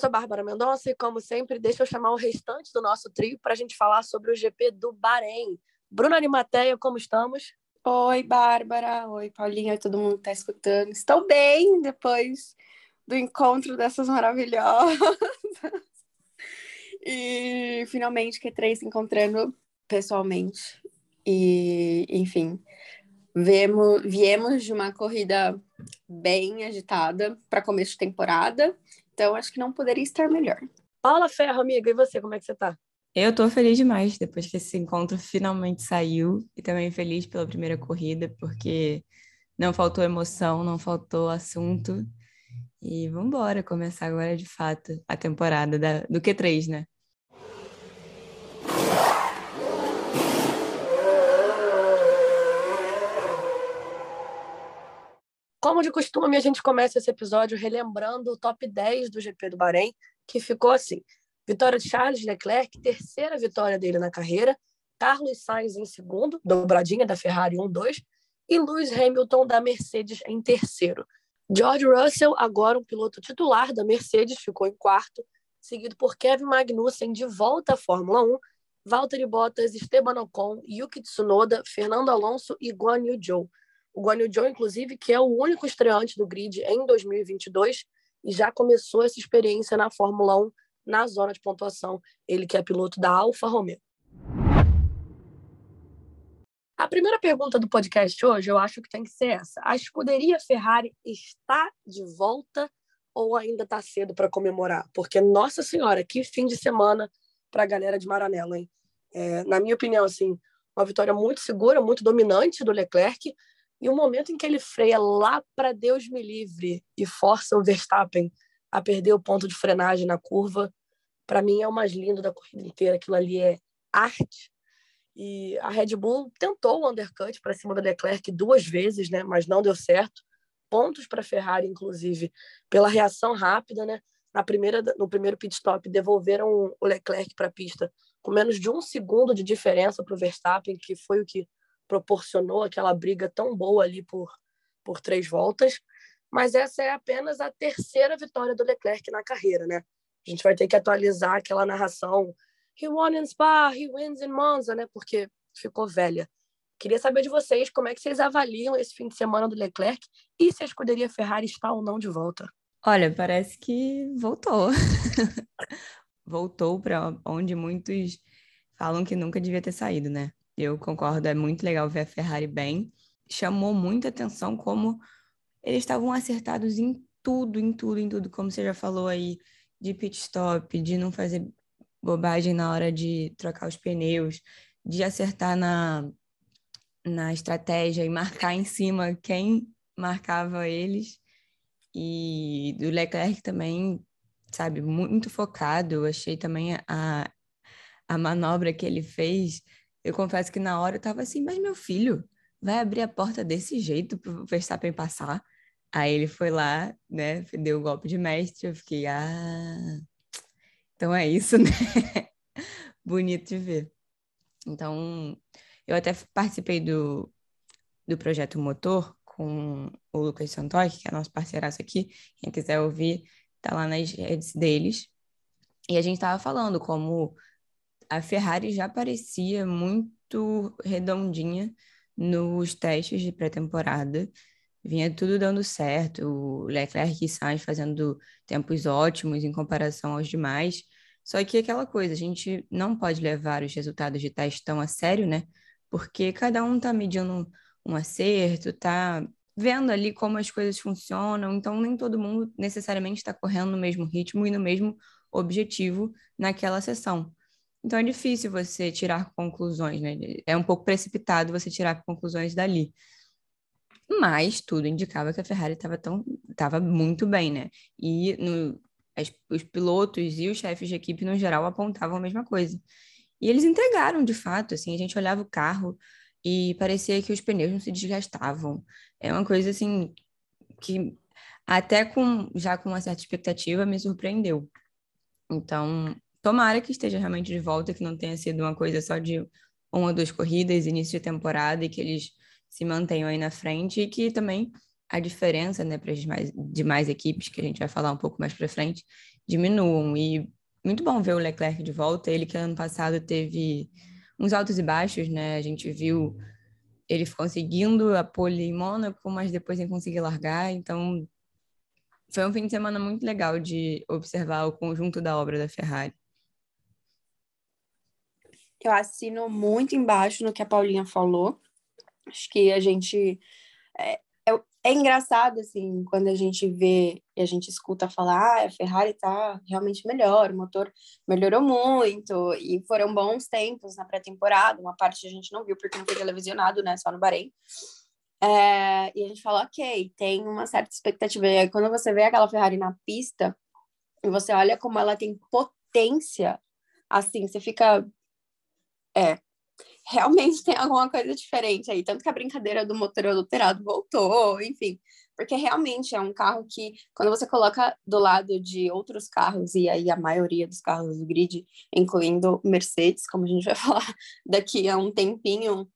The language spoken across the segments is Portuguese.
sou Bárbara Mendonça e, como sempre, deixa eu chamar o restante do nosso trio para a gente falar sobre o GP do Bahrein. Bruna Arimateia, como estamos? Oi, Bárbara. Oi, Paulinha. Todo mundo está escutando. Estou bem depois do encontro dessas maravilhosas. e finalmente que três se encontrando pessoalmente. E, enfim, viemos, viemos de uma corrida bem agitada para começo de temporada. Então, acho que não poderia estar melhor. Paula Ferro, amiga, e você, como é que você tá? Eu tô feliz demais depois que esse encontro finalmente saiu e também feliz pela primeira corrida, porque não faltou emoção, não faltou assunto. E vamos embora começar agora de fato a temporada da, do Q3, né? Como de costume, a gente começa esse episódio relembrando o top 10 do GP do Bahrein, que ficou assim: Vitória de Charles Leclerc, terceira vitória dele na carreira. Carlos Sainz em segundo, dobradinha da Ferrari 1-2. E Lewis Hamilton da Mercedes em terceiro. George Russell, agora um piloto titular da Mercedes, ficou em quarto, seguido por Kevin Magnussen de volta à Fórmula 1, Valtteri Bottas, Esteban Ocon, Yuki Tsunoda, Fernando Alonso e Guan Yu Zhou. O Guan Yu Zhou, inclusive, que é o único estreante do grid em 2022 e já começou essa experiência na Fórmula 1 na zona de pontuação, ele que é piloto da Alfa Romeo. A primeira pergunta do podcast hoje, eu acho que tem que ser essa. A escuderia Ferrari está de volta ou ainda está cedo para comemorar? Porque, nossa senhora, que fim de semana para a galera de Maranello, hein? É, na minha opinião, assim, uma vitória muito segura, muito dominante do Leclerc, e o momento em que ele freia lá para Deus me livre e força o Verstappen a perder o ponto de frenagem na curva, para mim é o mais lindo da corrida inteira. Aquilo ali é arte. E a Red Bull tentou o undercut para cima do Leclerc duas vezes, né? mas não deu certo. Pontos para a Ferrari, inclusive, pela reação rápida. Né? Na primeira, no primeiro pit stop, devolveram o Leclerc para a pista com menos de um segundo de diferença para o Verstappen, que foi o que proporcionou aquela briga tão boa ali por, por três voltas mas essa é apenas a terceira vitória do Leclerc na carreira, né? A gente vai ter que atualizar aquela narração he won in Spa, he wins in Monza, né? Porque ficou velha. Queria saber de vocês como é que vocês avaliam esse fim de semana do Leclerc e se a escuderia Ferrari está ou não de volta. Olha, parece que voltou. voltou para onde muitos falam que nunca devia ter saído, né? Eu concordo, é muito legal ver a Ferrari bem. Chamou muita atenção como eles estavam acertados em tudo, em tudo, em tudo, como você já falou aí, de pit stop, de não fazer bobagem na hora de trocar os pneus, de acertar na, na estratégia e marcar em cima quem marcava eles. E do Leclerc também, sabe, muito focado. Eu achei também a, a manobra que ele fez. Eu confesso que na hora eu tava assim, mas meu filho, vai abrir a porta desse jeito para o Verstappen passar? Aí ele foi lá, né, deu o golpe de mestre, eu fiquei, ah, então é isso, né? Bonito de ver. Então, eu até participei do, do projeto Motor com o Lucas Santoy, que é nosso parceiraço aqui. Quem quiser ouvir, tá lá nas redes deles. E a gente estava falando como a Ferrari já parecia muito redondinha nos testes de pré-temporada vinha tudo dando certo, o Leclerc e Sainz fazendo tempos ótimos em comparação aos demais. Só que aquela coisa, a gente não pode levar os resultados de teste tão a sério, né? Porque cada um está medindo um, acerto, está vendo ali como as coisas funcionam, então nem todo mundo necessariamente está correndo no mesmo ritmo e no mesmo objetivo naquela sessão. Então é difícil você tirar conclusões, né? É um pouco precipitado você tirar conclusões dali mas tudo indicava que a Ferrari estava tão estava muito bem, né? E no, as, os pilotos e os chefes de equipe no geral apontavam a mesma coisa. E eles entregaram de fato, assim, a gente olhava o carro e parecia que os pneus não se desgastavam. É uma coisa assim que até com já com uma certa expectativa me surpreendeu. Então, tomara que esteja realmente de volta, que não tenha sido uma coisa só de uma ou duas corridas, início de temporada, e que eles se mantenham aí na frente e que também a diferença, né, para as mais, demais equipes, que a gente vai falar um pouco mais para frente, diminuam. E muito bom ver o Leclerc de volta. Ele que ano passado teve uns altos e baixos, né? A gente viu ele conseguindo a pole em Mônaco, mas depois sem conseguir largar. Então, foi um fim de semana muito legal de observar o conjunto da obra da Ferrari. Eu assino muito embaixo no que a Paulinha falou. Acho que a gente. É, é, é, engraçado, assim, quando a gente vê e a gente escuta falar, ah, a Ferrari tá realmente melhor, o motor melhorou muito, e foram bons tempos na pré-temporada. Uma parte a gente não viu porque não foi televisionado, né? Só no Bahrein. É, e a gente fala, ok, tem uma certa expectativa. E aí, quando você vê aquela Ferrari na pista, e você olha como ela tem potência, assim, você fica. É, realmente tem alguma coisa diferente aí. Tanto que a brincadeira do motor adulterado voltou, enfim. Porque realmente é um carro que, quando você coloca do lado de outros carros, e aí a maioria dos carros do grid, incluindo Mercedes, como a gente vai falar daqui a um tempinho,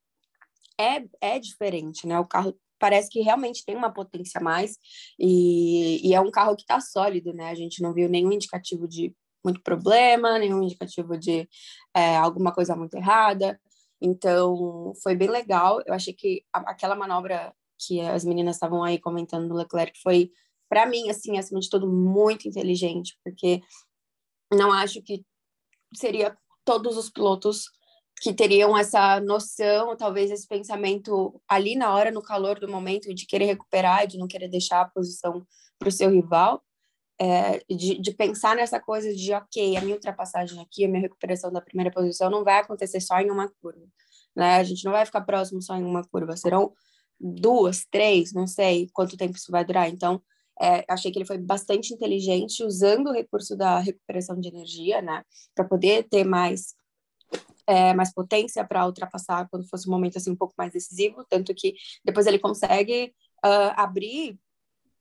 é, é diferente, né? O carro parece que realmente tem uma potência a mais e, e é um carro que está sólido, né? A gente não viu nenhum indicativo de muito problema, nenhum indicativo de é, alguma coisa muito errada. Então, foi bem legal. Eu achei que aquela manobra que as meninas estavam aí comentando do Leclerc foi, para mim, assim, acima de tudo, muito inteligente, porque não acho que seria todos os pilotos que teriam essa noção, talvez esse pensamento ali na hora, no calor do momento, de querer recuperar, de não querer deixar a posição para o seu rival, é, de, de, pensar nessa coisa de, ok, a minha ultrapassagem aqui, a minha recuperação da primeira posição não vai acontecer só em uma curva, né? A gente não vai ficar próximo só em uma curva, serão duas, três, não sei quanto tempo isso vai durar. Então, é, achei que ele foi bastante inteligente usando o recurso da recuperação de energia, né, para poder ter mais é, mais potência para ultrapassar quando fosse um momento assim um pouco mais decisivo, tanto que depois ele consegue uh, abrir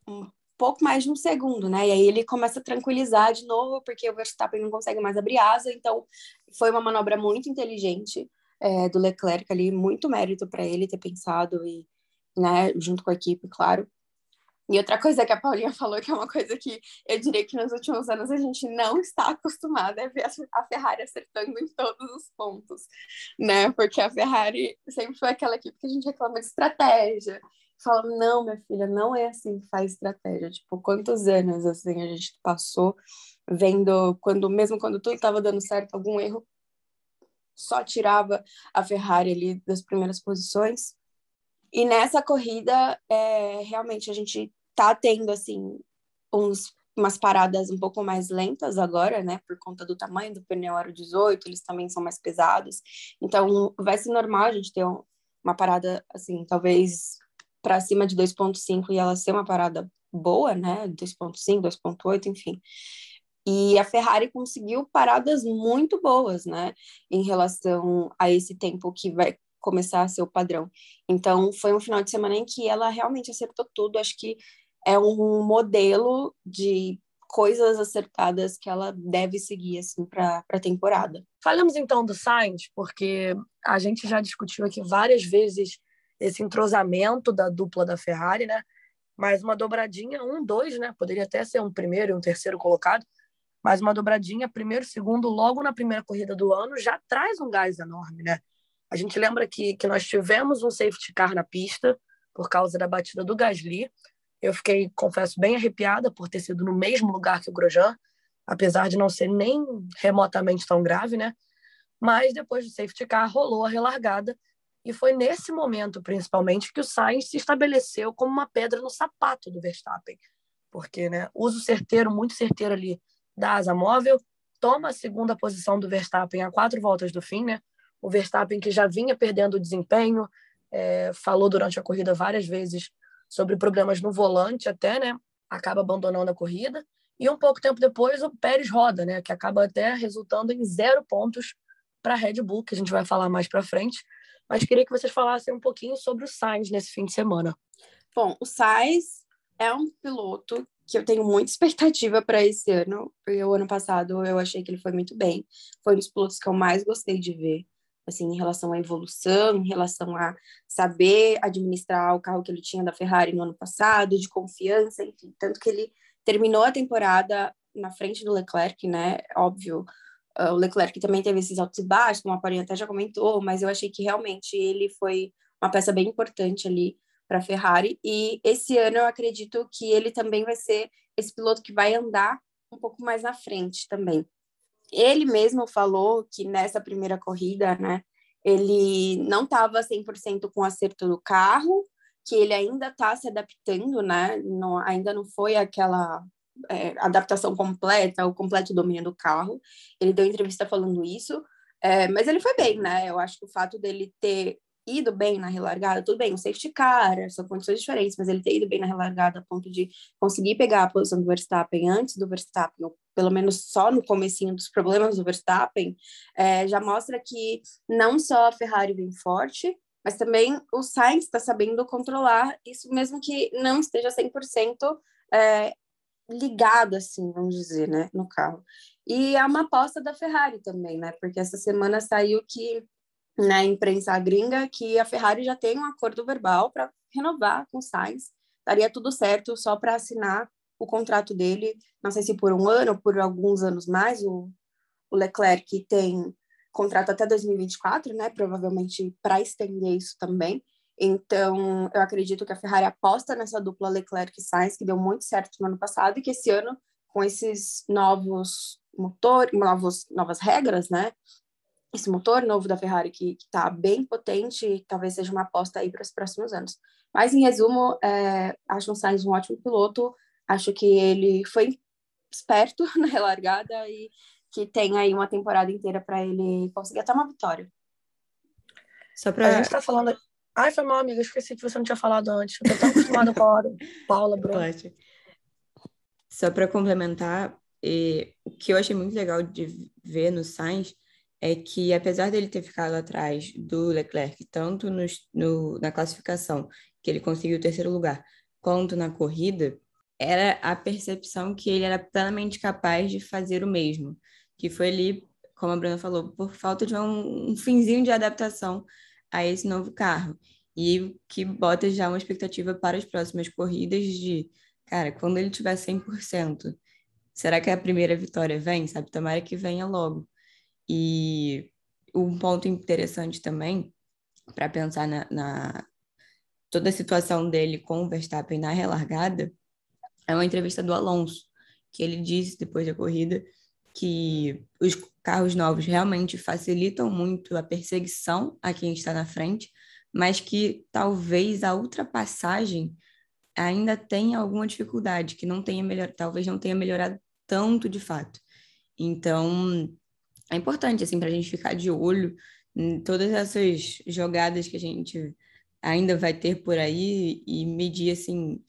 um pouco mais de um segundo, né? E aí ele começa a tranquilizar de novo, porque o Verstappen não consegue mais abrir asa, então foi uma manobra muito inteligente é, do Leclerc ali, muito mérito para ele ter pensado e, né, junto com a equipe, claro, e outra coisa que a Paulinha falou, que é uma coisa que eu diria que nos últimos anos a gente não está acostumada é ver a Ferrari acertando em todos os pontos, né? Porque a Ferrari sempre foi aquela equipe que a gente reclama de estratégia. Fala, não, minha filha, não é assim que faz estratégia. Tipo, quantos anos assim a gente passou vendo quando mesmo quando tudo estava dando certo, algum erro só tirava a Ferrari ali das primeiras posições. E nessa corrida, é, realmente a gente tá tendo assim uns, umas paradas um pouco mais lentas agora, né? Por conta do tamanho do pneu Aro 18, eles também são mais pesados. Então vai ser normal a gente ter uma parada assim, talvez para cima de 2.5 e ela ser uma parada boa, né? 2.5, 2.8, enfim. E a Ferrari conseguiu paradas muito boas, né, em relação a esse tempo que vai começar a ser o padrão. Então, foi um final de semana em que ela realmente acertou tudo. Acho que é um modelo de coisas acertadas que ela deve seguir assim para a temporada. Falamos então do Sainz, porque a gente já discutiu aqui várias vezes esse entrosamento da dupla da Ferrari, né? Mas uma dobradinha, um, dois, né? Poderia até ser um primeiro e um terceiro colocado, mas uma dobradinha, primeiro, segundo, logo na primeira corrida do ano, já traz um gás enorme, né? A gente lembra que, que nós tivemos um safety car na pista por causa da batida do Gasly. Eu fiquei, confesso, bem arrepiada por ter sido no mesmo lugar que o Grosjean, apesar de não ser nem remotamente tão grave, né? Mas depois do safety car rolou a relargada e foi nesse momento, principalmente, que o Sainz se estabeleceu como uma pedra no sapato do Verstappen, porque, né, uso certeiro, muito certeiro ali da asa móvel, toma a segunda posição do Verstappen a quatro voltas do fim, né? o Verstappen, que já vinha perdendo o desempenho, é, falou durante a corrida várias vezes sobre problemas no volante até, né? Acaba abandonando a corrida. E um pouco tempo depois, o Pérez roda, né? Que acaba até resultando em zero pontos para a Red Bull, que a gente vai falar mais para frente. Mas queria que vocês falassem um pouquinho sobre o Sainz nesse fim de semana. Bom, o Sainz é um piloto que eu tenho muita expectativa para esse ano, porque o ano passado eu achei que ele foi muito bem. Foi um dos pilotos que eu mais gostei de ver assim, em relação à evolução, em relação a saber administrar o carro que ele tinha da Ferrari no ano passado, de confiança, enfim, tanto que ele terminou a temporada na frente do Leclerc, né? Óbvio, uh, o Leclerc também teve esses altos e baixos, como a Paulinha até já comentou, mas eu achei que realmente ele foi uma peça bem importante ali para a Ferrari. E esse ano eu acredito que ele também vai ser esse piloto que vai andar um pouco mais na frente também. Ele mesmo falou que nessa primeira corrida, né, ele não estava 100% com o acerto do carro, que ele ainda está se adaptando, né, não, ainda não foi aquela é, adaptação completa, o completo domínio do carro. Ele deu entrevista falando isso, é, mas ele foi bem, né? Eu acho que o fato dele ter ido bem na relargada, tudo bem, um safety car, são condições diferentes, mas ele ter ido bem na relargada a ponto de conseguir pegar a posição do Verstappen antes do Verstappen, ou pelo menos só no comecinho dos problemas do Verstappen, é, já mostra que não só a Ferrari vem forte, mas também o Sainz está sabendo controlar isso mesmo que não esteja 100% é, ligado, assim, vamos dizer, né, no carro. E é uma aposta da Ferrari também, né, porque essa semana saiu que na imprensa gringa que a Ferrari já tem um acordo verbal para renovar com o Sainz. Daria tudo certo só para assinar o contrato dele, não sei se por um ano ou por alguns anos mais. O, o Leclerc tem contrato até 2024, né? Provavelmente para estender isso também. Então, eu acredito que a Ferrari aposta nessa dupla Leclerc e Sainz, que deu muito certo no ano passado, e que esse ano, com esses novos motores, novos, novas regras, né? esse motor novo da Ferrari que está bem potente talvez seja uma aposta aí para os próximos anos. Mas, em resumo, é, acho o Sainz um ótimo piloto, acho que ele foi esperto na relargada e que tem aí uma temporada inteira para ele conseguir até uma vitória. Só para A gente está falando... Ai, foi mal, amiga, esqueci que você não tinha falado antes. Eu tô tão acostumada com a hora. Paula, Bruno. Só para complementar, e, o que eu achei muito legal de ver no Sainz é que, apesar dele ter ficado atrás do Leclerc, tanto no, no, na classificação, que ele conseguiu o terceiro lugar, quanto na corrida, era a percepção que ele era plenamente capaz de fazer o mesmo, que foi ali, como a Bruna falou, por falta de um, um finzinho de adaptação a esse novo carro. E que bota já uma expectativa para as próximas corridas de, cara, quando ele tiver 100%, será que a primeira vitória vem, sabe? Tomara que venha logo. E um ponto interessante também, para pensar na, na, toda a situação dele com o Verstappen na relargada, é uma entrevista do Alonso, que ele disse depois da corrida que os carros novos realmente facilitam muito a perseguição a quem está na frente, mas que talvez a ultrapassagem ainda tenha alguma dificuldade, que não tenha melhor, talvez não tenha melhorado tanto de fato. Então, é importante, assim, para a gente ficar de olho em todas essas jogadas que a gente ainda vai ter por aí e medir, assim,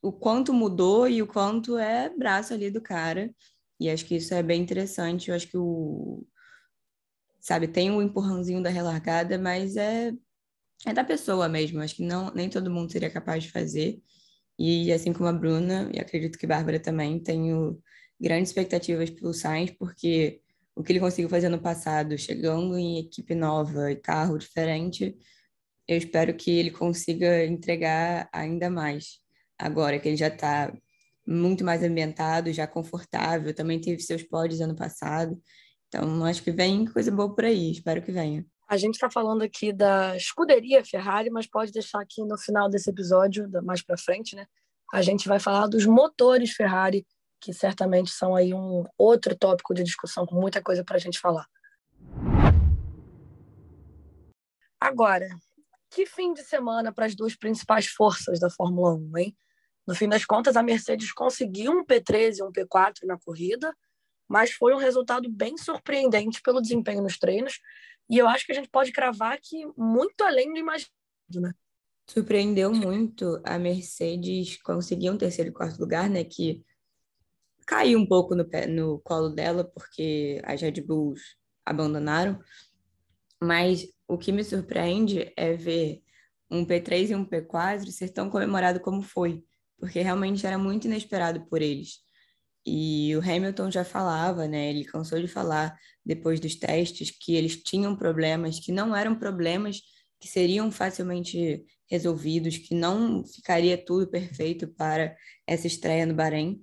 o quanto mudou e o quanto é braço ali do cara. E acho que isso é bem interessante. Eu acho que o. Sabe, tem o um empurrãozinho da relargada, mas é, é da pessoa mesmo. Acho que não, nem todo mundo seria capaz de fazer. E assim como a Bruna, e acredito que a Bárbara também, tenho grandes expectativas pelo Sainz, porque o que ele conseguiu fazer no passado, chegando em equipe nova e carro diferente, eu espero que ele consiga entregar ainda mais. Agora que ele já está muito mais ambientado, já confortável, também teve seus pódios ano passado. Então, acho que vem coisa boa por aí, espero que venha. A gente está falando aqui da escuderia Ferrari, mas pode deixar aqui no final desse episódio, mais para frente, né? A gente vai falar dos motores Ferrari que certamente são aí um outro tópico de discussão com muita coisa para a gente falar. Agora, que fim de semana para as duas principais forças da Fórmula 1, hein? No fim das contas, a Mercedes conseguiu um P13 e um P4 na corrida, mas foi um resultado bem surpreendente pelo desempenho nos treinos. E eu acho que a gente pode cravar que muito além do imaginado, né? Surpreendeu muito a Mercedes conseguir um terceiro e quarto lugar, né? Que caiu um pouco no, pé, no colo dela, porque as Red Bulls abandonaram. Mas o que me surpreende é ver um P3 e um P4 ser tão comemorado como foi, porque realmente era muito inesperado por eles. E o Hamilton já falava, né? Ele cansou de falar depois dos testes que eles tinham problemas que não eram problemas que seriam facilmente resolvidos, que não ficaria tudo perfeito para essa estreia no Bahrein.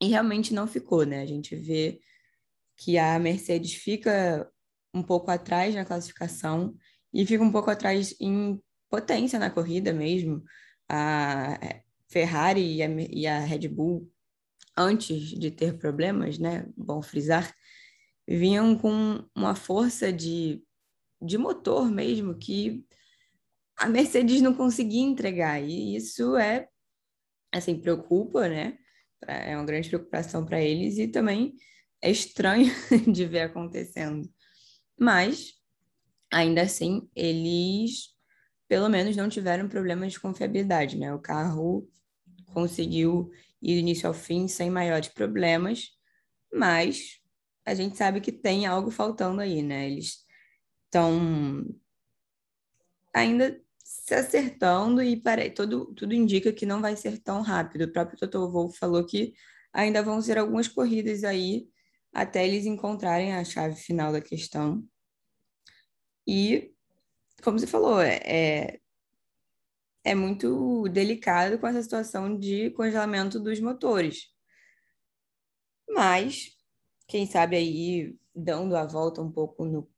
E realmente não ficou, né? A gente vê que a Mercedes fica um pouco atrás na classificação e fica um pouco atrás em potência na corrida mesmo. A Ferrari e a, e a Red Bull, antes de ter problemas, né? Bom frisar, vinham com uma força de, de motor mesmo que a Mercedes não conseguia entregar. E isso é, assim, preocupa, né? É uma grande preocupação para eles e também é estranho de ver acontecendo. Mas, ainda assim, eles pelo menos não tiveram problemas de confiabilidade, né? O carro conseguiu ir do início ao fim sem maiores problemas, mas a gente sabe que tem algo faltando aí, né? Eles estão ainda se acertando e para... tudo, tudo indica que não vai ser tão rápido. O próprio Toto Wolff falou que ainda vão ser algumas corridas aí até eles encontrarem a chave final da questão. E, como você falou, é, é, muito delicado com essa situação de congelamento dos motores. Mas, quem sabe aí, dando a volta um pouco no,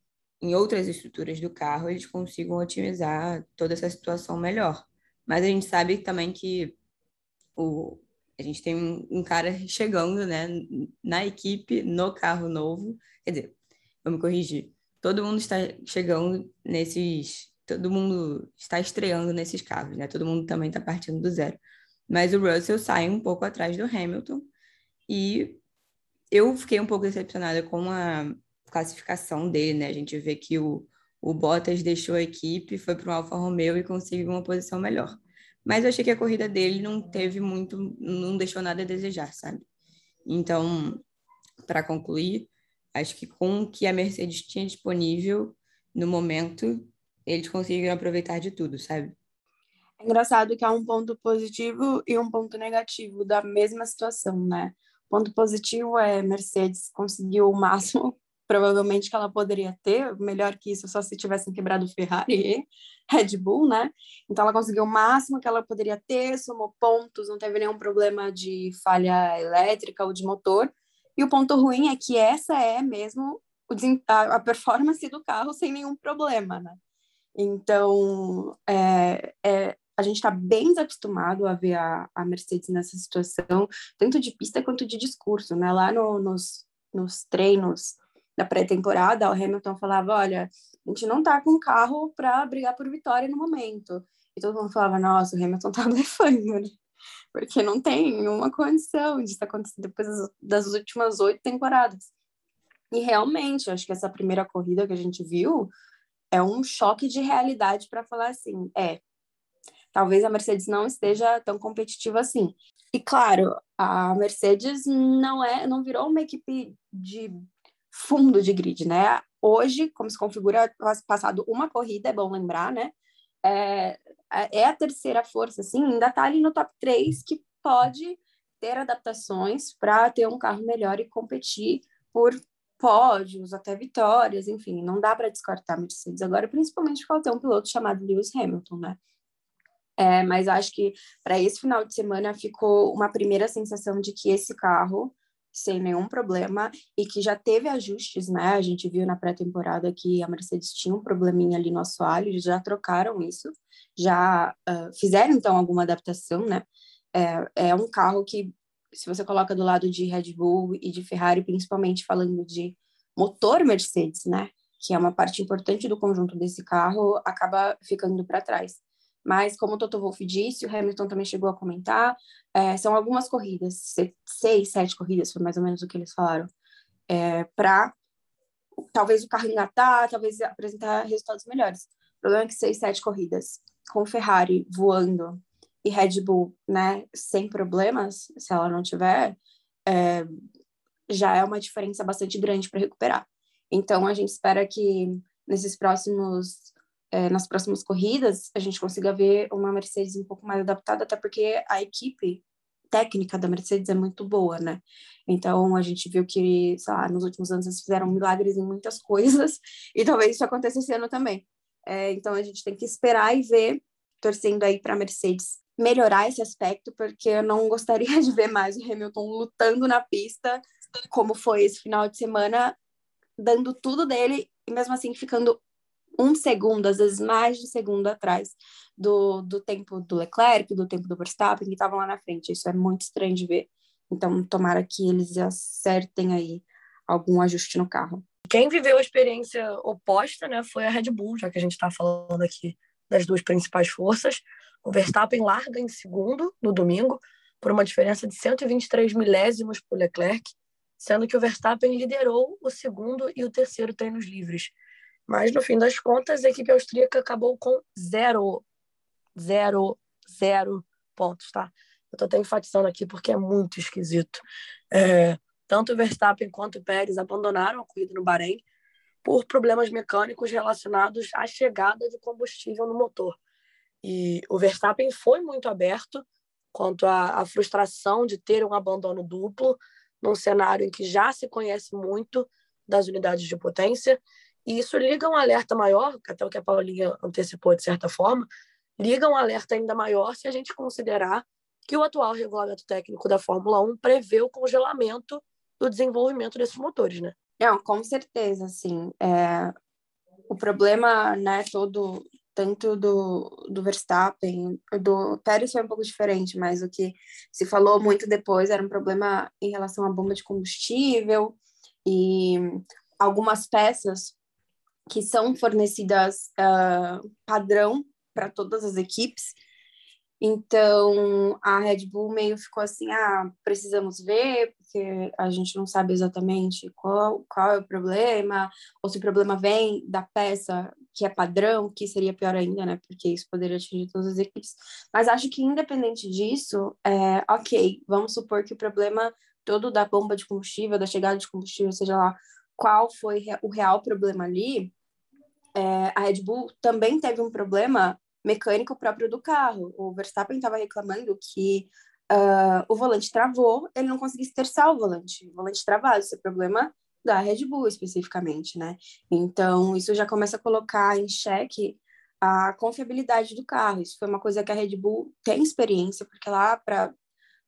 em outras estruturas do carro, eles consigam otimizar toda essa situação melhor. Mas a gente sabe também que o, a gente tem um, um, cara chegando, né, na equipe, no carro novo. Quer dizer, vamos corrigir. Todo mundo está chegando nesses. Todo mundo está estreando nesses carros, né? Todo mundo também está partindo do zero. Mas o Russell sai um pouco atrás do Hamilton. E eu fiquei um pouco decepcionada com a classificação dele, né? A gente vê que o, o Bottas deixou a equipe, foi para o Alfa Romeo e conseguiu uma posição melhor. Mas eu achei que a corrida dele não teve muito, não deixou nada a desejar, sabe? Então, para concluir, acho que com o que a Mercedes tinha disponível no momento, eles conseguiram aproveitar de tudo, sabe? É engraçado que há um ponto positivo e um ponto negativo da mesma situação, né? O ponto positivo é Mercedes conseguiu o máximo provavelmente que ela poderia ter, melhor que isso, só se tivessem quebrado Ferrari e Red Bull, né? Então ela conseguiu o máximo que ela poderia ter, somou pontos, não teve nenhum problema de falha elétrica ou de motor. E o ponto ruim é que essa é mesmo a performance do carro sem nenhum problema, né? Então, é, é, a gente está bem desacostumado a ver a, a, Mercedes nessa situação, tanto de pista quanto de discurso, né? Lá no, nos, nos treinos da pré-temporada, o Hamilton falava: olha, a gente não tá com carro para brigar por vitória no momento. E todo mundo falava: nossa, o Hamilton tá blefando, né? Porque não tem uma condição disso acontecer depois das últimas oito temporadas. E realmente, acho que essa primeira corrida que a gente viu é um choque de realidade para falar assim: é, talvez a Mercedes não esteja tão competitiva assim. E claro, a Mercedes não é, não virou uma equipe de fundo de grid, né? Hoje, como se configura, passado uma corrida, é bom lembrar, né? É, é a terceira força, assim, ainda está ali no top 3, que pode ter adaptações para ter um carro melhor e competir por pódios, até vitórias, enfim, não dá para descartar a Mercedes agora, principalmente porque ela tem um piloto chamado Lewis Hamilton, né? É, mas acho que para esse final de semana ficou uma primeira sensação de que esse carro sem nenhum problema e que já teve ajustes, né? A gente viu na pré-temporada que a Mercedes tinha um probleminha ali no assoalho, eles já trocaram isso, já uh, fizeram então alguma adaptação, né? É, é um carro que, se você coloca do lado de Red Bull e de Ferrari, principalmente falando de motor Mercedes, né? Que é uma parte importante do conjunto desse carro, acaba ficando para trás. Mas, como o Toto Wolff disse, o Hamilton também chegou a comentar, é, são algumas corridas, seis, sete corridas, foi mais ou menos o que eles falaram, é, para talvez o carro engatar, talvez apresentar resultados melhores. O problema é que seis, sete corridas, com Ferrari voando e Red Bull, né, sem problemas, se ela não tiver, é, já é uma diferença bastante grande para recuperar. Então, a gente espera que nesses próximos é, nas próximas corridas a gente consiga ver uma Mercedes um pouco mais adaptada, até porque a equipe técnica da Mercedes é muito boa, né? Então a gente viu que, sei lá, nos últimos anos eles fizeram milagres em muitas coisas e talvez isso aconteça esse ano também. É, então a gente tem que esperar e ver, torcendo aí para a Mercedes melhorar esse aspecto, porque eu não gostaria de ver mais o Hamilton lutando na pista, como foi esse final de semana, dando tudo dele e mesmo assim ficando um segundo, às vezes mais de um segundo atrás do, do tempo do Leclerc, do tempo do Verstappen, que estavam lá na frente. Isso é muito estranho de ver. Então, tomara que eles acertem aí algum ajuste no carro. Quem viveu a experiência oposta, né, foi a Red Bull, já que a gente está falando aqui das duas principais forças. O Verstappen larga em segundo no domingo, por uma diferença de 123 milésimos para o Leclerc, sendo que o Verstappen liderou o segundo e o terceiro treinos livres. Mas, no fim das contas, a equipe austríaca acabou com zero, zero, zero pontos, tá? Eu estou até enfatizando aqui porque é muito esquisito. É, tanto o Verstappen quanto o Pérez abandonaram a corrida no Bahrein por problemas mecânicos relacionados à chegada de combustível no motor. E o Verstappen foi muito aberto quanto à, à frustração de ter um abandono duplo num cenário em que já se conhece muito das unidades de potência. E isso liga um alerta maior, até o que a Paulinha antecipou de certa forma, liga um alerta ainda maior se a gente considerar que o atual regulamento técnico da Fórmula 1 prevê o congelamento do desenvolvimento desses motores, né? Não, com certeza, sim. É, o problema, né, todo tanto do, do Verstappen, do Pérez foi um pouco diferente, mas o que se falou muito depois era um problema em relação à bomba de combustível e algumas peças que são fornecidas uh, padrão para todas as equipes. Então, a Red Bull meio ficou assim, ah, precisamos ver, porque a gente não sabe exatamente qual, qual é o problema, ou se o problema vem da peça que é padrão, que seria pior ainda, né, porque isso poderia atingir todas as equipes. Mas acho que, independente disso, é, ok, vamos supor que o problema todo da bomba de combustível, da chegada de combustível, seja lá qual foi o real problema ali, é, a Red Bull também teve um problema mecânico próprio do carro. O Verstappen estava reclamando que uh, o volante travou, ele não conseguia esterçar o volante, o volante travado, esse é problema da Red Bull especificamente, né? Então, isso já começa a colocar em xeque a confiabilidade do carro. Isso foi uma coisa que a Red Bull tem experiência, porque lá para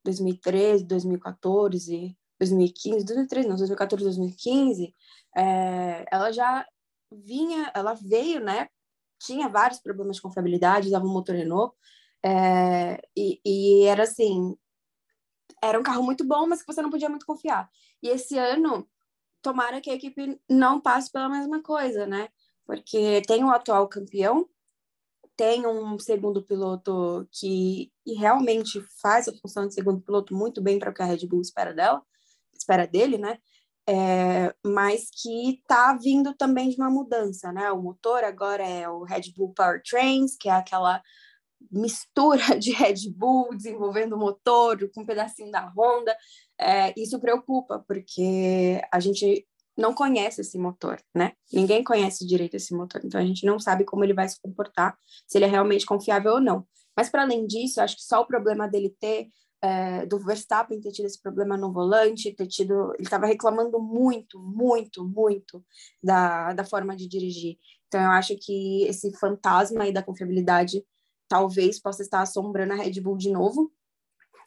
2013, 2014, 2015, 2013 não, 2014, 2015, é, ela já vinha, ela veio, né, tinha vários problemas de confiabilidade, usava um motor Renault, é, e, e, era assim, era um carro muito bom, mas que você não podia muito confiar. E esse ano, tomara que a equipe não passe pela mesma coisa, né? Porque tem o atual campeão, tem um segundo piloto que realmente faz a função de segundo piloto muito bem para o que a Red Bull espera dela, espera dele, né? é, mas que está vindo também de uma mudança, né? O motor agora é o Red Bull Powertrains, que é aquela mistura de Red Bull desenvolvendo motor com um pedacinho da Honda. É, isso preocupa, porque a gente não conhece esse motor, né? Ninguém conhece direito esse motor, então a gente não sabe como ele vai se comportar, se ele é realmente confiável ou não. Mas para além disso, acho que só o problema dele ter é, do Verstappen ter tido esse problema no volante, ter tido. Ele estava reclamando muito, muito, muito da, da forma de dirigir. Então, eu acho que esse fantasma aí da confiabilidade talvez possa estar assombrando a Red Bull de novo.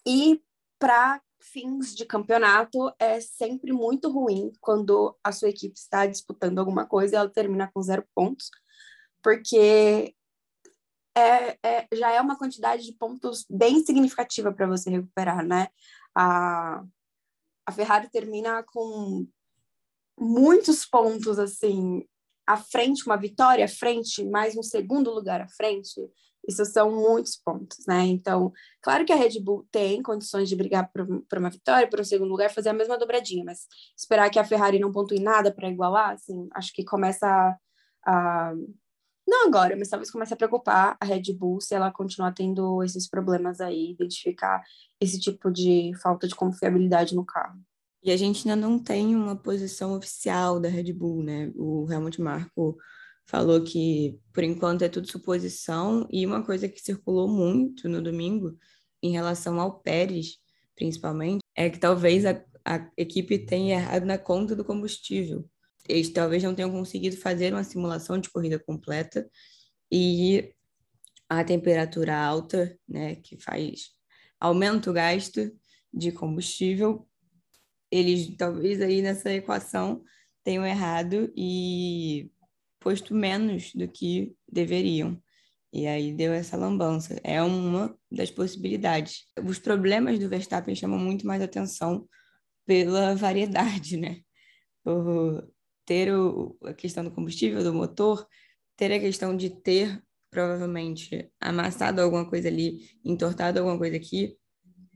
E para fins de campeonato, é sempre muito ruim quando a sua equipe está disputando alguma coisa e ela termina com zero pontos, porque é, é, já é uma quantidade de pontos bem significativa para você recuperar, né? A, a Ferrari termina com muitos pontos, assim, à frente, uma vitória à frente, mais um segundo lugar à frente. Isso são muitos pontos, né? Então, claro que a Red Bull tem condições de brigar por uma vitória, por um segundo lugar, fazer a mesma dobradinha, mas esperar que a Ferrari não pontue nada para igualar, assim, acho que começa a, a não agora, mas talvez comece a preocupar a Red Bull se ela continuar tendo esses problemas aí, identificar esse tipo de falta de confiabilidade no carro. E a gente ainda não tem uma posição oficial da Red Bull, né? O Helmut Marko falou que, por enquanto, é tudo suposição, e uma coisa que circulou muito no domingo, em relação ao Pérez, principalmente, é que talvez a, a equipe tenha errado na conta do combustível. Eles talvez não tenham conseguido fazer uma simulação de corrida completa e a temperatura alta, né, que faz aumenta o gasto de combustível, eles talvez aí nessa equação tenham errado e posto menos do que deveriam. E aí deu essa lambança. É uma das possibilidades. Os problemas do Verstappen chamam muito mais atenção pela variedade, né? Por ter o, a questão do combustível, do motor, ter a questão de ter provavelmente amassado alguma coisa ali, entortado alguma coisa aqui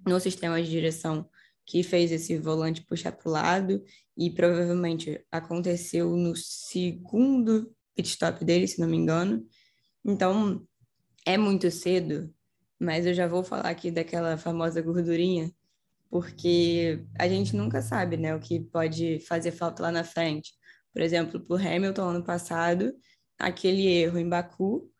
no sistema de direção que fez esse volante puxar para o lado e provavelmente aconteceu no segundo pit stop dele, se não me engano. Então, é muito cedo, mas eu já vou falar aqui daquela famosa gordurinha, porque a gente nunca sabe, né, o que pode fazer falta lá na frente. Por exemplo, para o Hamilton ano passado, aquele erro em Baku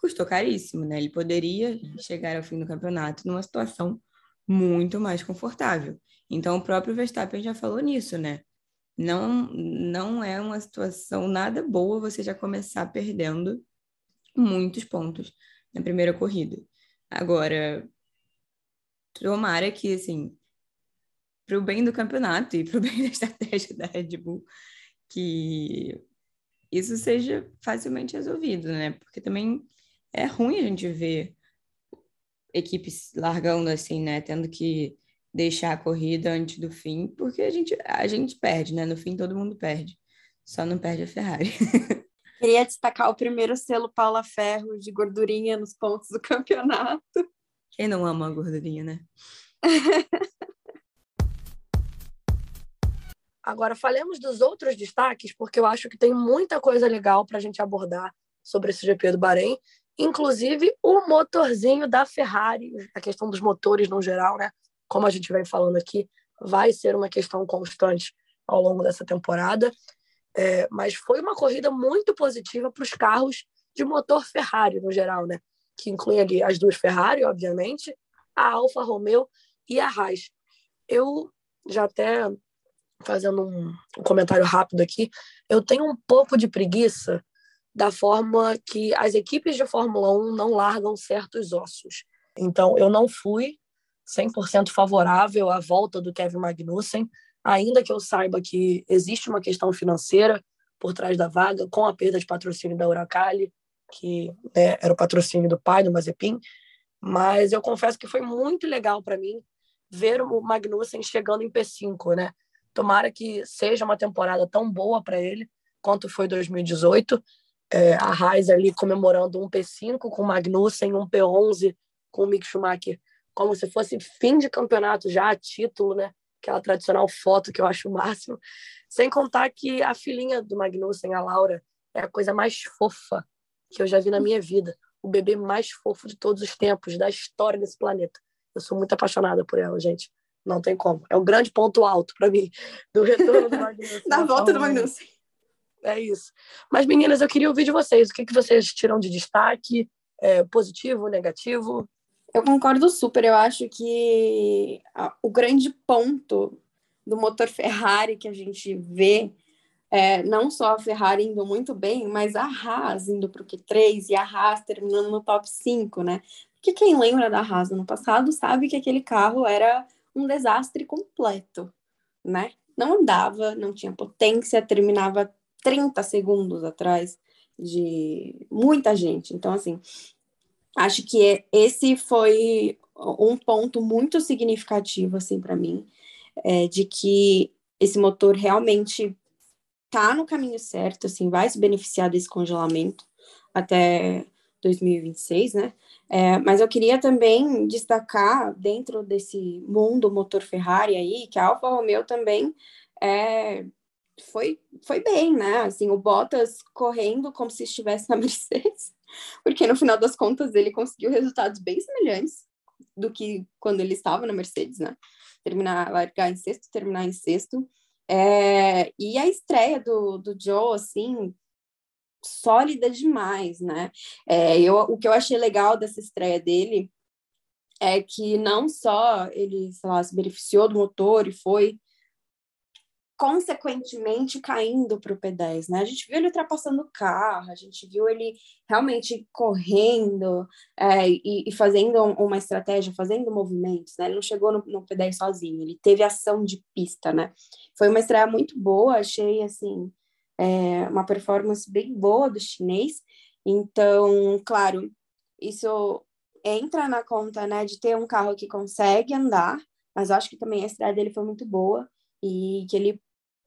custou caríssimo, né? Ele poderia chegar ao fim do campeonato numa situação muito mais confortável. Então, o próprio Verstappen já falou nisso, né? Não, não é uma situação nada boa você já começar perdendo muitos pontos na primeira corrida. Agora, tomara que, assim, para o bem do campeonato e para o bem da estratégia da Red Bull, que isso seja facilmente resolvido, né? Porque também é ruim a gente ver equipes largando assim, né? Tendo que deixar a corrida antes do fim, porque a gente, a gente perde, né? No fim todo mundo perde. Só não perde a Ferrari. Queria destacar o primeiro selo Paula Ferro de gordurinha nos pontos do campeonato. Quem não ama a gordurinha, né? Agora, falemos dos outros destaques, porque eu acho que tem muita coisa legal para a gente abordar sobre esse GP do Bahrein, inclusive o motorzinho da Ferrari, a questão dos motores no geral, né? Como a gente vem falando aqui, vai ser uma questão constante ao longo dessa temporada. É, mas foi uma corrida muito positiva para os carros de motor Ferrari no geral, né? Que inclui ali as duas Ferrari, obviamente, a Alfa Romeo e a Haas. Eu já até fazendo um, um comentário rápido aqui, eu tenho um pouco de preguiça da forma que as equipes de Fórmula 1 não largam certos ossos. Então, eu não fui 100% favorável à volta do Kevin Magnussen, ainda que eu saiba que existe uma questão financeira por trás da vaga, com a perda de patrocínio da Uracali, que né, era o patrocínio do pai do Mazepin, mas eu confesso que foi muito legal para mim ver o Magnussen chegando em P5, né? Tomara que seja uma temporada tão boa para ele quanto foi 2018. É, a Raiz ali comemorando um P5 com o Magnussen, um P11 com o Mick Schumacher, como se fosse fim de campeonato já, título, né? Aquela tradicional foto que eu acho o máximo. Sem contar que a filhinha do Magnussen, a Laura, é a coisa mais fofa que eu já vi na minha vida. O bebê mais fofo de todos os tempos, da história desse planeta. Eu sou muito apaixonada por ela, gente. Não tem como. É um grande ponto alto para mim do retorno do Magnussen. da volta do Magnussen. É isso. Mas, meninas, eu queria ouvir de vocês. O que, que vocês tiram de destaque? É, positivo, negativo? Eu concordo super. Eu acho que o grande ponto do motor Ferrari que a gente vê é não só a Ferrari indo muito bem, mas a Haas indo para o Q3 e a Haas terminando no top 5, né? Porque quem lembra da Haas no passado sabe que aquele carro era um desastre completo, né? Não andava, não tinha potência, terminava 30 segundos atrás de muita gente. Então, assim, acho que esse foi um ponto muito significativo, assim, para mim, é, de que esse motor realmente tá no caminho certo, assim, vai se beneficiar desse congelamento até 2026, né? É, mas eu queria também destacar, dentro desse mundo motor Ferrari aí, que a Alfa Romeo também é, foi, foi bem, né? Assim, o Bottas correndo como se estivesse na Mercedes, porque no final das contas ele conseguiu resultados bem semelhantes do que quando ele estava na Mercedes, né? Terminar, largar em sexto, terminar em sexto. É, e a estreia do, do Joe, assim, sólida demais, né? É, eu, o que eu achei legal dessa estreia dele é que não só ele, sei lá, se beneficiou do motor e foi consequentemente caindo para o P10, né? A gente viu ele ultrapassando o carro, a gente viu ele realmente correndo é, e, e, fazendo uma estratégia, fazendo movimentos, né? Ele não chegou no, no, P10 sozinho, ele teve ação de pista, né? Foi uma estreia muito boa, achei, assim, é, uma performance bem boa do chinês. Então, claro, isso entra na conta, né, de ter um carro que consegue andar, mas acho que também a estreia dele foi muito boa e que ele,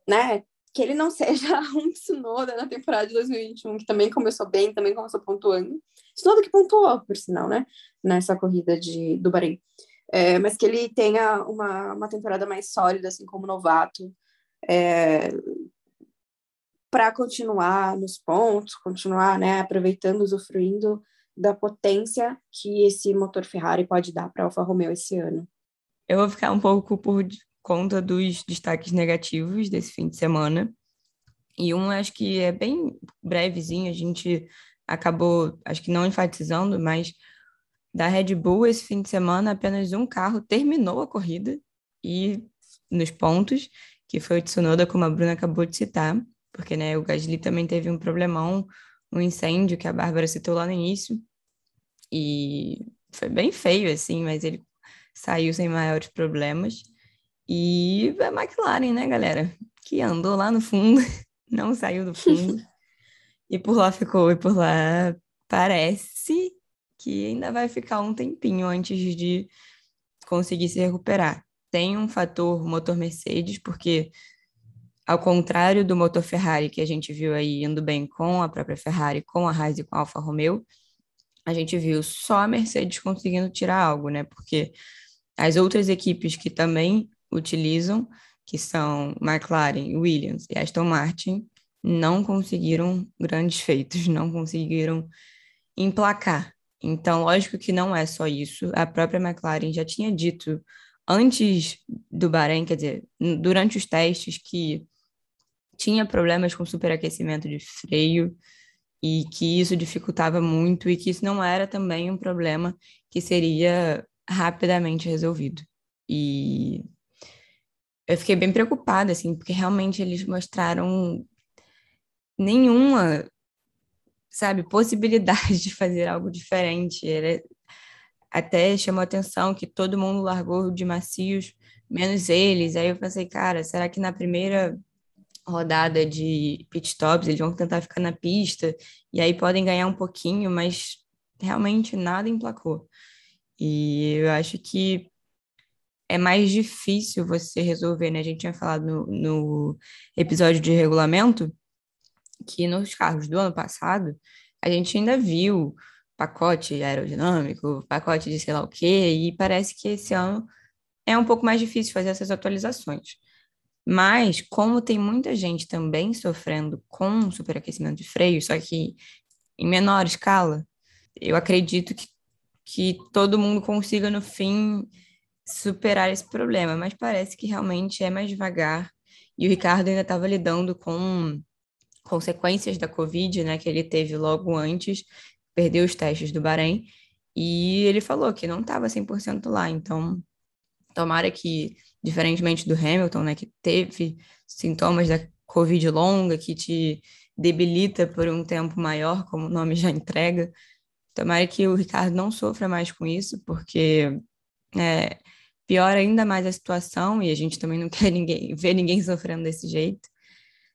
né, que ele não seja um Tsunoda na temporada de 2021, que também começou bem, também começou pontuando. Tsunoda que pontuou, por sinal, né, nessa corrida de, do Bahrein. É, mas que ele tenha uma, uma temporada mais sólida, assim como novato, é, para continuar nos pontos, continuar, né, aproveitando, usufruindo da potência que esse motor Ferrari pode dar para a Alfa Romeo esse ano. Eu vou ficar um pouco por conta dos destaques negativos desse fim de semana. E um acho que é bem brevezinho, a gente acabou, acho que não enfatizando, mas da Red Bull esse fim de semana apenas um carro terminou a corrida e nos pontos, que foi o Tsunoda, como a Bruna acabou de citar, porque né, o Gasly também teve um problemão, um incêndio que a Bárbara citou lá no início, e foi bem feio, assim, mas ele saiu sem maiores problemas. E a McLaren, né, galera? Que andou lá no fundo, não saiu do fundo. e por lá ficou, e por lá parece que ainda vai ficar um tempinho antes de conseguir se recuperar. Tem um fator motor Mercedes, porque ao contrário do motor Ferrari que a gente viu aí indo bem com a própria Ferrari, com a Haas e com a Alfa Romeo, a gente viu só a Mercedes conseguindo tirar algo, né? Porque as outras equipes que também utilizam, que são McLaren, Williams e Aston Martin, não conseguiram grandes feitos, não conseguiram emplacar. Então, lógico que não é só isso. A própria McLaren já tinha dito antes do Bahrein, quer dizer, durante os testes, que tinha problemas com superaquecimento de freio e que isso dificultava muito e que isso não era também um problema que seria rapidamente resolvido. E eu fiquei bem preocupada, assim, porque realmente eles mostraram nenhuma, sabe, possibilidade de fazer algo diferente. Era, até chamou atenção que todo mundo largou de macios, menos eles. Aí eu pensei, cara, será que na primeira rodada de pit stops eles vão tentar ficar na pista e aí podem ganhar um pouquinho, mas realmente nada emplacou. E eu acho que é mais difícil você resolver, né? A gente tinha falado no, no episódio de regulamento que nos carros do ano passado a gente ainda viu pacote aerodinâmico, pacote de sei lá o quê, e parece que esse ano é um pouco mais difícil fazer essas atualizações. Mas, como tem muita gente também sofrendo com superaquecimento de freio, só que em menor escala, eu acredito que, que todo mundo consiga, no fim, superar esse problema, mas parece que realmente é mais devagar. E o Ricardo ainda estava lidando com consequências da Covid, né, que ele teve logo antes, perdeu os testes do Bahrein, e ele falou que não estava 100% lá, então tomara que, diferentemente do Hamilton, né, que teve sintomas da Covid longa, que te debilita por um tempo maior, como o nome já entrega, tomara que o Ricardo não sofra mais com isso, porque é, piora ainda mais a situação e a gente também não quer ninguém, ver ninguém sofrendo desse jeito.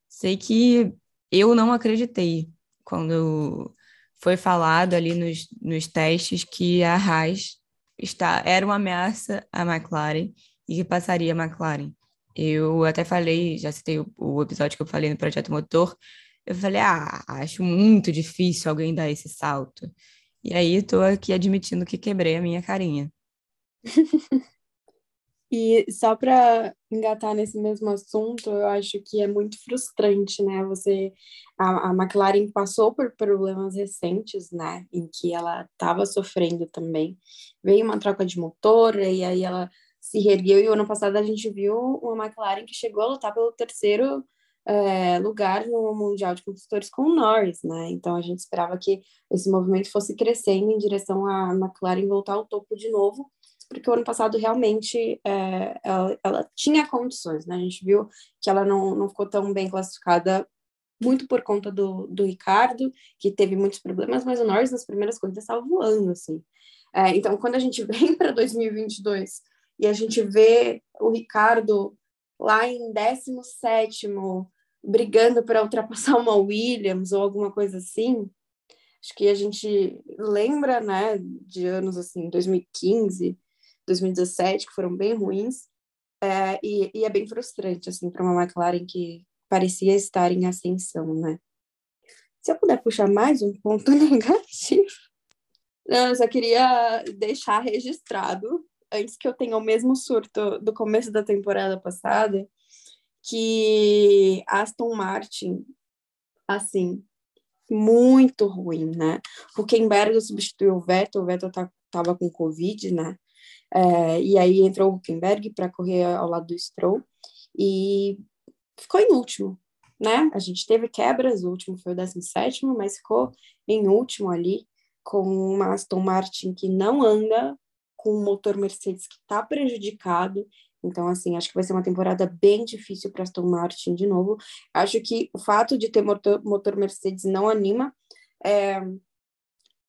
Sei que eu não acreditei quando foi falado ali nos, nos testes que a Haas está, era uma ameaça à McLaren e que passaria a McLaren. Eu até falei, já citei o, o episódio que eu falei no Projeto Motor, eu falei, ah, acho muito difícil alguém dar esse salto. E aí estou aqui admitindo que quebrei a minha carinha. E só para engatar nesse mesmo assunto, eu acho que é muito frustrante, né? Você, a, a McLaren passou por problemas recentes, né? Em que ela estava sofrendo também. Veio uma troca de motor e aí ela se reergueu. E o ano passado a gente viu uma McLaren que chegou a lutar pelo terceiro é, lugar no Mundial de Construtores com o Norris, né? Então a gente esperava que esse movimento fosse crescendo em direção à McLaren voltar ao topo de novo porque o ano passado realmente é, ela, ela, tinha condições, né? A gente viu que ela não, não ficou tão bem classificada muito por conta do, do Ricardo, que teve muitos problemas, mas o Norris nas primeiras corridas estava voando, assim. É, então, quando a gente vem para 2022 e a gente vê o Ricardo lá em 17 brigando para ultrapassar uma Williams ou alguma coisa assim, acho que a gente lembra, né, de anos assim, 2015, 2017, que foram bem ruins, é, e, e, é bem frustrante, assim, para uma McLaren que parecia estar em ascensão, né. Se eu puder puxar mais um ponto negativo, não, eu só queria deixar registrado, antes que eu tenha o mesmo surto do começo da temporada passada, que Aston Martin, assim, muito ruim, né? Huckenberg substituiu o Vettel, o Vettel tá, tava com Covid, né? É, e aí entrou o Huckenberg para correr ao lado do Stroll e ficou em último, né? A gente teve quebras, o último foi o 17, mas ficou em último ali com uma Aston Martin que não anda, com um motor Mercedes que está prejudicado. Então, assim, acho que vai ser uma temporada bem difícil para Aston Martin de novo. Acho que o fato de ter motor, motor Mercedes não anima. É,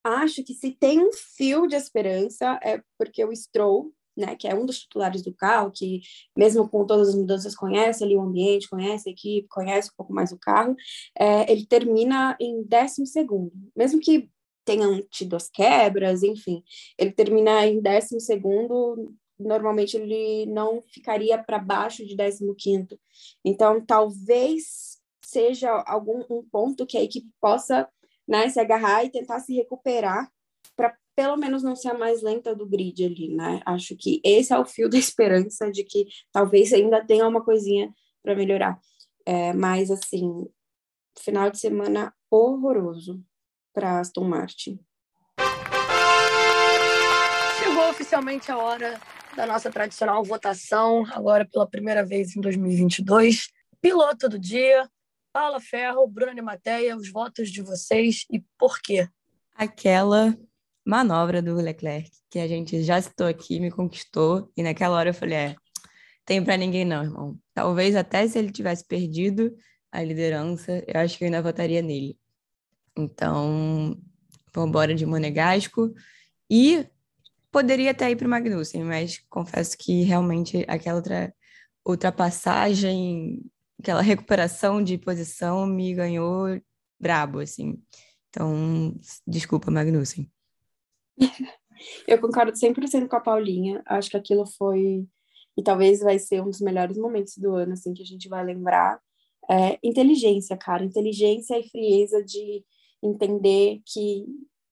acho que se tem um fio de esperança é porque o Stroll, né, que é um dos titulares do carro, que mesmo com todas as mudanças conhece ali o ambiente, conhece a equipe, conhece um pouco mais o carro, é, ele termina em décimo segundo. Mesmo que tenham tido as quebras, enfim. Ele termina em 12 segundo, normalmente ele não ficaria para baixo de 15 quinto. Então, talvez seja algum um ponto que a equipe possa né, se agarrar e tentar se recuperar para pelo menos não ser a mais lenta do grid ali, né? Acho que esse é o fio da esperança de que talvez ainda tenha uma coisinha para melhorar. É, mas assim, final de semana horroroso para Aston Martin. Chegou oficialmente a hora da nossa tradicional votação, agora pela primeira vez em 2022. Piloto do dia, Paula Ferro, Bruna Matéia, os votos de vocês e por quê? Aquela manobra do Leclerc que a gente já citou aqui, me conquistou, e naquela hora eu falei: é, tem para ninguém não, irmão. Talvez até se ele tivesse perdido a liderança, eu acho que eu ainda votaria nele. Então, vamos embora de Monegasco. E poderia até ir para o Magnussen, mas confesso que realmente aquela outra ultrapassagem, aquela recuperação de posição me ganhou brabo, assim. Então, desculpa, Magnussen. Eu concordo 100% com a Paulinha. Acho que aquilo foi e talvez vai ser um dos melhores momentos do ano, assim, que a gente vai lembrar. É, inteligência, cara, inteligência e frieza de entender que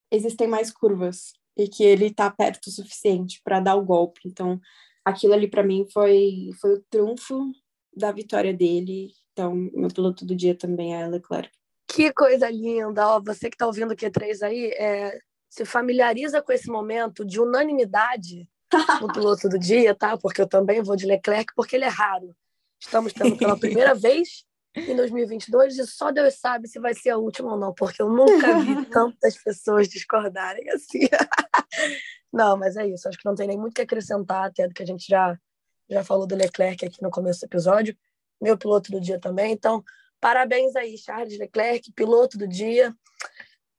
existem mais curvas e que ele está perto o suficiente para dar o golpe. Então, aquilo ali para mim foi foi o trunfo da vitória dele. Então, meu piloto do dia também é Leclerc. Que coisa linda! Ó, você que está ouvindo o Q3 aí, é, se familiariza com esse momento de unanimidade no piloto do dia, tá? Porque eu também vou de Leclerc, porque ele é raro. Estamos tendo pela primeira vez em 2022 e só Deus sabe se vai ser a última ou não, porque eu nunca vi tantas pessoas discordarem assim. não, mas é isso. Acho que não tem nem muito que acrescentar, até do que a gente já, já falou do Leclerc aqui no começo do episódio. Meu piloto do dia também. Então, parabéns aí, Charles Leclerc, piloto do dia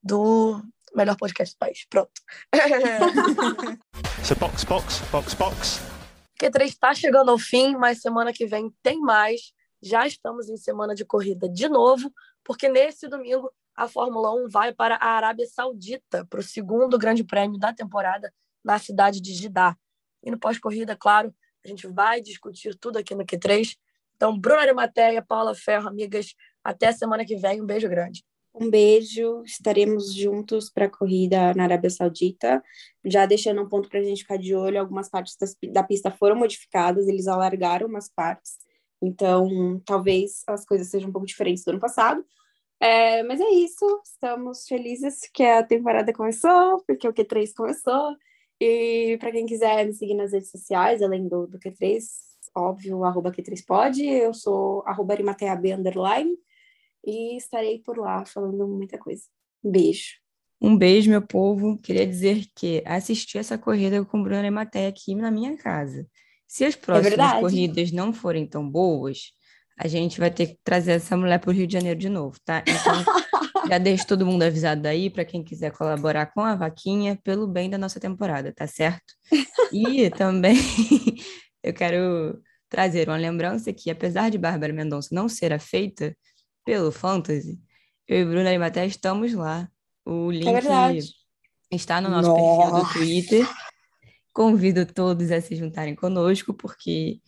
do melhor podcast do país. Pronto. so, box, box, box, box. Q3 está chegando ao fim, mas semana que vem tem mais já estamos em semana de corrida de novo, porque nesse domingo a Fórmula 1 vai para a Arábia Saudita, para o segundo grande prêmio da temporada na cidade de Jeddah. E no pós-corrida, claro, a gente vai discutir tudo aqui no Q3. Então, Bruna Matéia, Paula Ferro, amigas, até semana que vem. Um beijo grande. Um beijo, estaremos juntos para a corrida na Arábia Saudita. Já deixando um ponto para a gente ficar de olho, algumas partes das, da pista foram modificadas, eles alargaram umas partes. Então, talvez as coisas sejam um pouco diferentes do ano passado. É, mas é isso, estamos felizes que a temporada começou, porque o Q3 começou. E para quem quiser me seguir nas redes sociais, além do, do Q3, óbvio, arroba Q3pod, eu sou arroba underline, e estarei por lá falando muita coisa. beijo. Um beijo, meu povo. Queria dizer que assisti essa corrida com Bruna e Maté aqui na minha casa. Se as próximas é corridas não forem tão boas, a gente vai ter que trazer essa mulher para o Rio de Janeiro de novo, tá? Então, já deixo todo mundo avisado aí para quem quiser colaborar com a vaquinha pelo bem da nossa temporada, tá certo? E também eu quero trazer uma lembrança que, apesar de Bárbara Mendonça não ser feita pelo Fantasy, eu e Bruna Arimaté estamos lá. O link é está no nosso Nossa. perfil do Twitter. Convido todos a se juntarem conosco, porque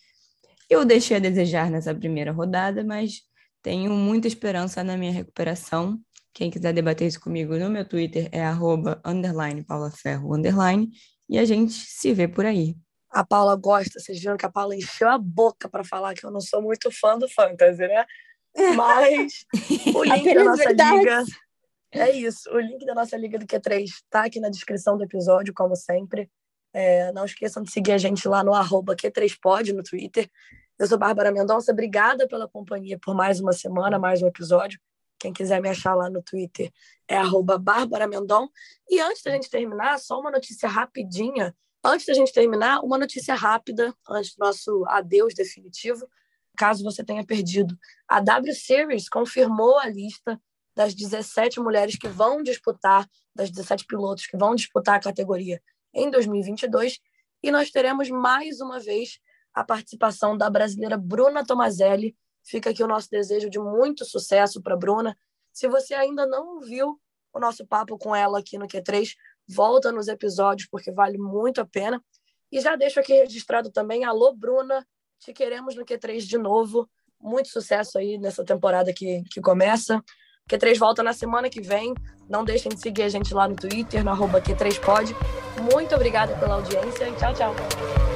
eu deixei a desejar nessa primeira rodada, mas tenho muita esperança na minha recuperação. Quem quiser debater isso comigo no meu Twitter é arroba, underline, Paula Ferro, underline, e a gente se vê por aí. A Paula gosta, vocês viram que a Paula encheu a boca para falar que eu não sou muito fã do Fantasy, né? Mas o link da nossa verdade. liga. É isso, o link da nossa liga do Q3 está aqui na descrição do episódio, como sempre. É, não esqueçam de seguir a gente lá no arroba Q3pod no Twitter. Eu sou Bárbara Mendonça, obrigada pela companhia por mais uma semana, mais um episódio. Quem quiser me achar lá no Twitter é arroba Bárbara Mendon. E antes da gente terminar, só uma notícia rapidinha. Antes da gente terminar, uma notícia rápida, antes do nosso adeus definitivo, caso você tenha perdido. A W Series confirmou a lista das 17 mulheres que vão disputar, das 17 pilotos que vão disputar a categoria em 2022. E nós teremos mais uma vez a participação da brasileira Bruna Tomazelli. Fica aqui o nosso desejo de muito sucesso para Bruna. Se você ainda não viu o nosso papo com ela aqui no Q3, volta nos episódios porque vale muito a pena. E já deixo aqui registrado também, alô Bruna, te queremos no Q3 de novo. Muito sucesso aí nessa temporada que, que começa. Q3 volta na semana que vem. Não deixem de seguir a gente lá no Twitter, no arroba Q3pod. Muito obrigada pela audiência e tchau, tchau.